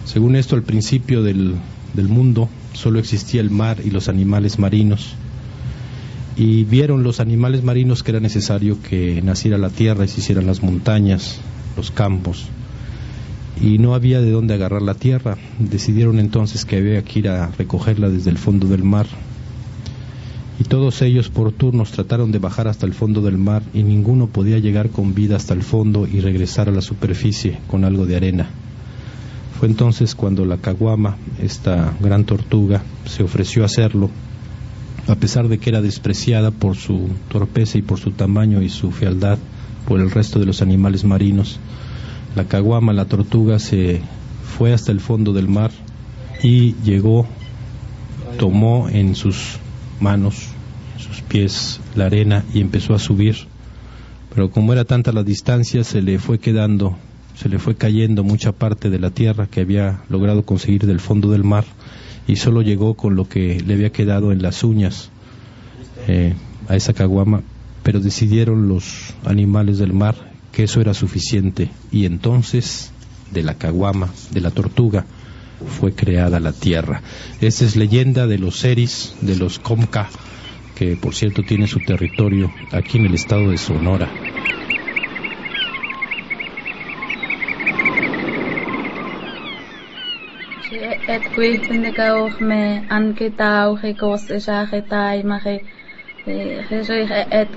Según esto, al principio del, del mundo solo existía el mar y los animales marinos. Y vieron los animales marinos que era necesario que naciera la tierra y se hicieran las montañas, los campos y no había de dónde agarrar la tierra. Decidieron entonces que había que ir a recogerla desde el fondo del mar. y todos ellos por turnos trataron de bajar hasta el fondo del mar y ninguno podía llegar con vida hasta el fondo y regresar a la superficie con algo de arena. Fue entonces cuando la caguama, esta gran tortuga, se ofreció a hacerlo, a pesar de que era despreciada por su torpeza y por su tamaño y su fealdad por el resto de los animales marinos. La caguama, la tortuga, se fue hasta el fondo del mar y llegó, tomó en sus manos, en sus pies la arena y empezó a subir. Pero como era tanta la distancia, se le fue quedando, se le fue cayendo mucha parte de la tierra que había logrado conseguir del fondo del mar y solo llegó con lo que le había quedado en las uñas eh, a esa caguama, pero decidieron los animales del mar que eso era suficiente y entonces de la caguama, de la tortuga, fue creada la tierra. Esta es leyenda de los Seris, de los Comca, que por cierto tiene su territorio aquí en el estado de Sonora. E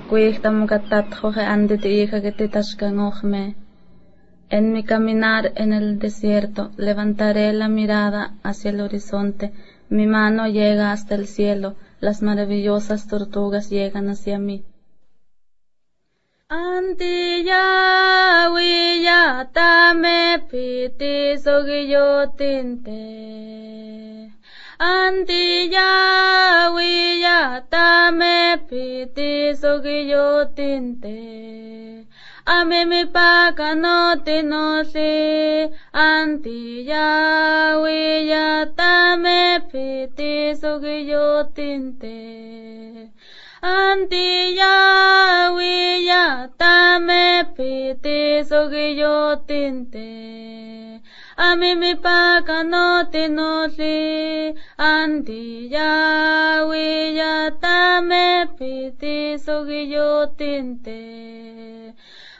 En mi caminar en el desierto levantaré la mirada hacia el horizonte, mi mano llega hasta el cielo, las maravillosas tortugas llegan hacia mí. Antilla tame piti sogiyo tinte. Antilla huilla tame piti sogiyo tinte. Ame mi paka no te no se antilla huilla tame piti sogiyo tinte. Antilla huilla tame piti sogiyo tinte. A mí mi paca no te no si antilla huilla tame piti sogiyo tinte.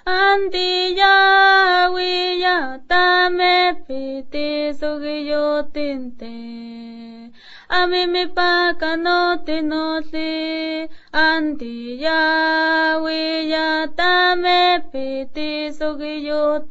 Antilla huilla tame piti sogiyo tinte. A mí mi paca no te no si antilla huilla tame piti sogiyo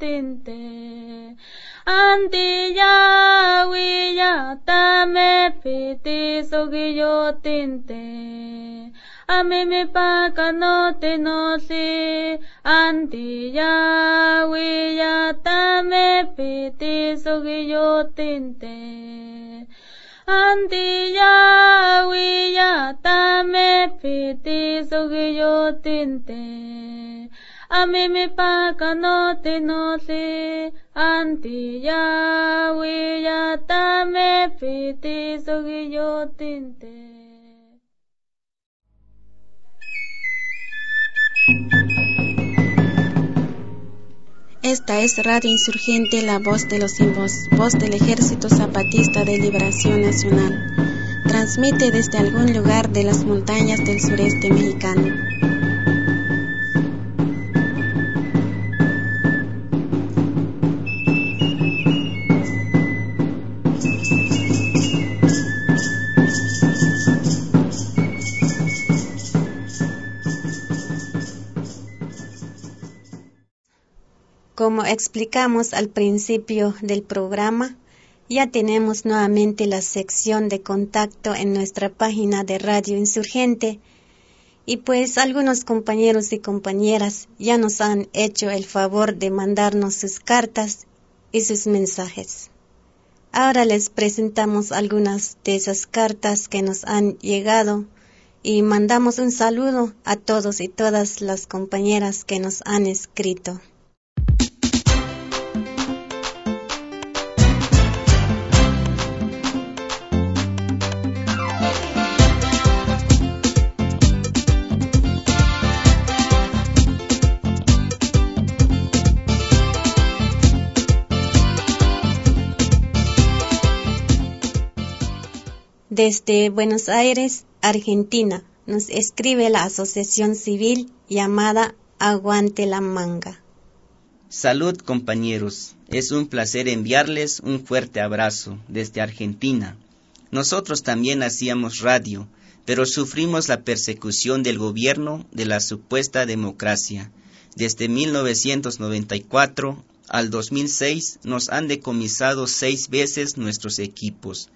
tinte. Antilla huilla tame piti sogiyo tinte. A mí mi paca no te no si antilla huilla tame piti sogiyo tinte. Antilla huilla tame piti sogiyo tinte. A mí mi paca no te no si antilla huilla tame piti sogiyo tinte. Esta es Radio Insurgente, la voz de los sin voz, voz del Ejército Zapatista de Liberación Nacional. Transmite desde algún lugar de las montañas del sureste mexicano. Como explicamos al principio del programa, ya tenemos nuevamente la sección de contacto en nuestra página de Radio Insurgente y pues algunos compañeros y compañeras ya nos han hecho el favor de mandarnos sus cartas y sus mensajes. Ahora les presentamos algunas de esas cartas que nos han llegado y mandamos un saludo a todos y todas las compañeras que nos han escrito. Desde Buenos Aires, Argentina, nos escribe la asociación civil llamada Aguante la Manga. Salud compañeros, es un placer enviarles un fuerte abrazo desde Argentina. Nosotros también hacíamos radio, pero sufrimos la persecución del gobierno de la supuesta democracia. Desde 1994 al 2006 nos han decomisado seis veces nuestros equipos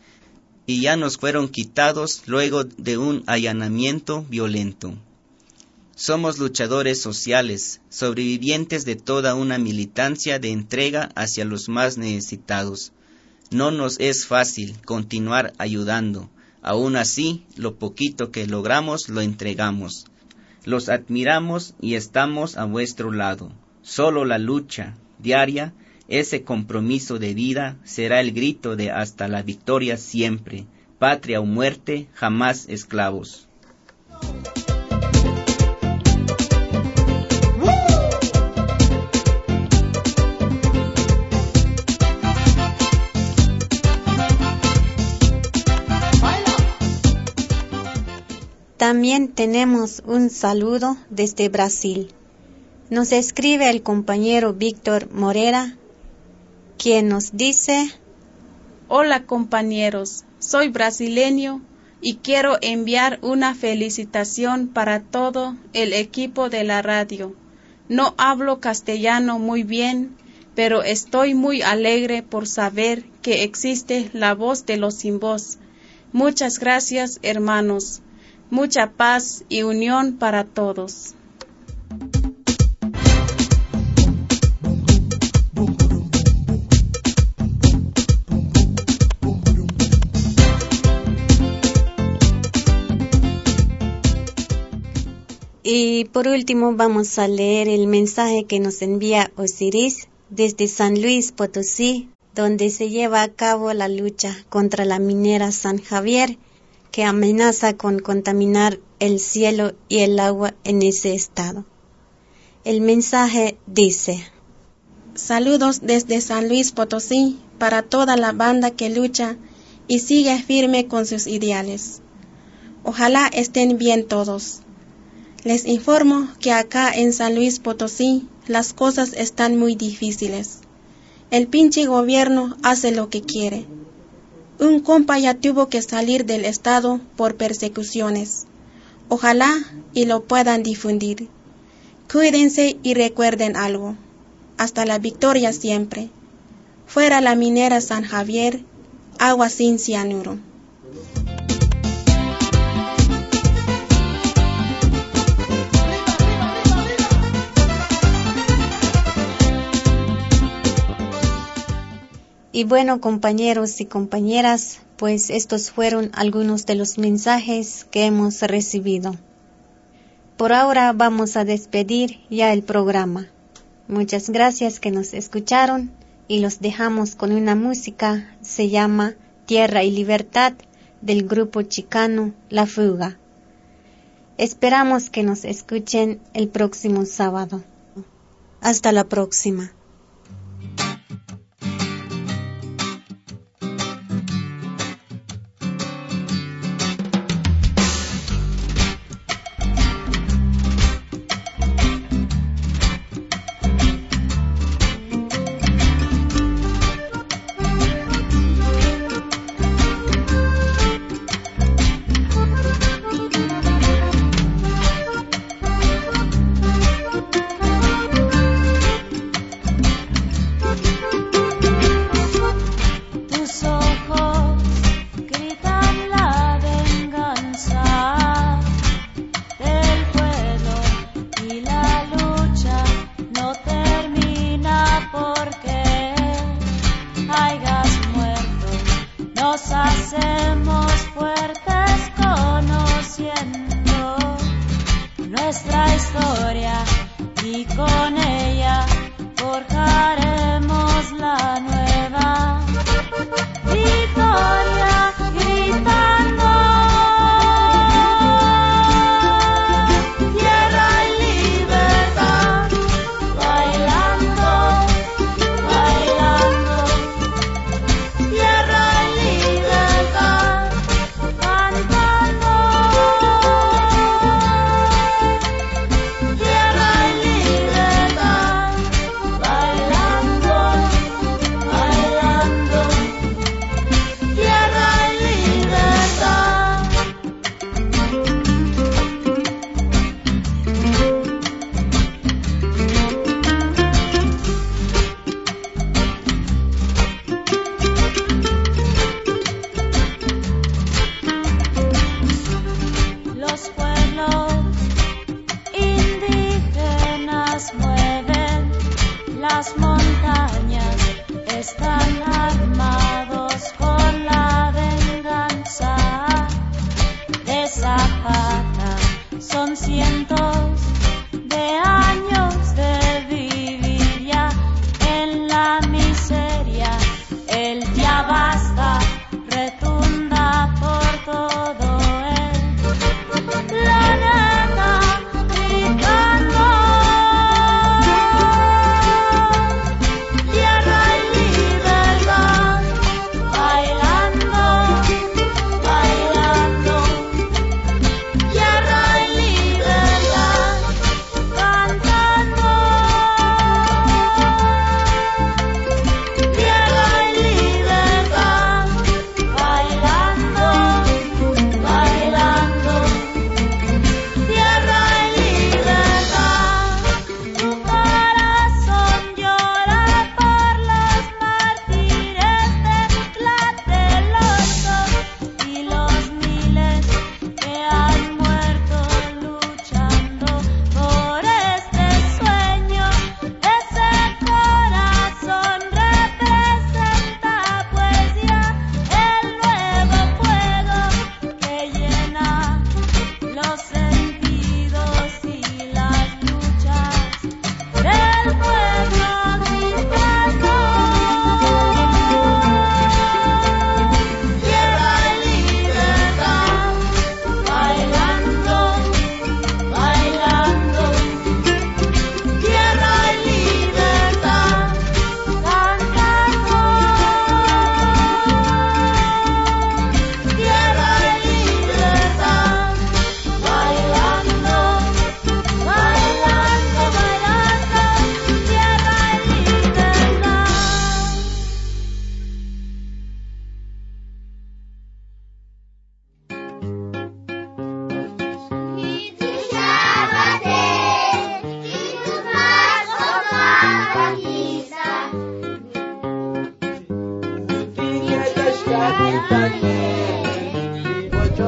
y ya nos fueron quitados luego de un allanamiento violento. Somos luchadores sociales, sobrevivientes de toda una militancia de entrega hacia los más necesitados. No nos es fácil continuar ayudando. Aún así, lo poquito que logramos lo entregamos. Los admiramos y estamos a vuestro lado. Solo la lucha diaria, ese compromiso de vida será el grito de hasta la victoria siempre. Patria o muerte, jamás esclavos. También tenemos un saludo desde Brasil. Nos escribe el compañero Víctor Morera, quien nos dice, Hola compañeros, soy brasileño y quiero enviar una felicitación para todo el equipo de la radio. No hablo castellano muy bien, pero estoy muy alegre por saber que existe la voz de los sin voz. Muchas gracias, hermanos mucha paz y unión para todos. Y por último vamos a leer el mensaje que nos envía Osiris desde San Luis Potosí, donde se lleva a cabo la lucha contra la minera San Javier que amenaza con contaminar el cielo y el agua en ese estado. El mensaje dice, Saludos desde San Luis Potosí para toda la banda que lucha y sigue firme con sus ideales. Ojalá estén bien todos. Les informo que acá en San Luis Potosí las cosas están muy difíciles. El pinche gobierno hace lo que quiere un compa ya tuvo que salir del estado por persecuciones. Ojalá y lo puedan difundir. Cuídense y recuerden algo. Hasta la victoria siempre. Fuera la minera San Javier, agua sin cianuro. Y bueno, compañeros y compañeras, pues estos fueron algunos de los mensajes que hemos recibido. Por ahora vamos a despedir ya el programa. Muchas gracias que nos escucharon y los dejamos con una música, se llama Tierra y Libertad del grupo chicano La Fuga. Esperamos que nos escuchen el próximo sábado. Hasta la próxima.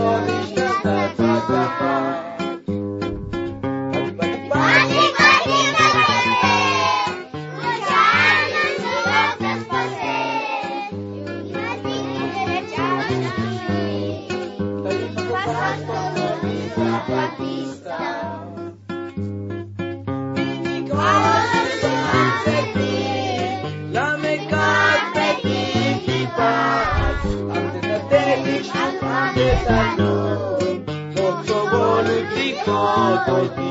Krishna estoy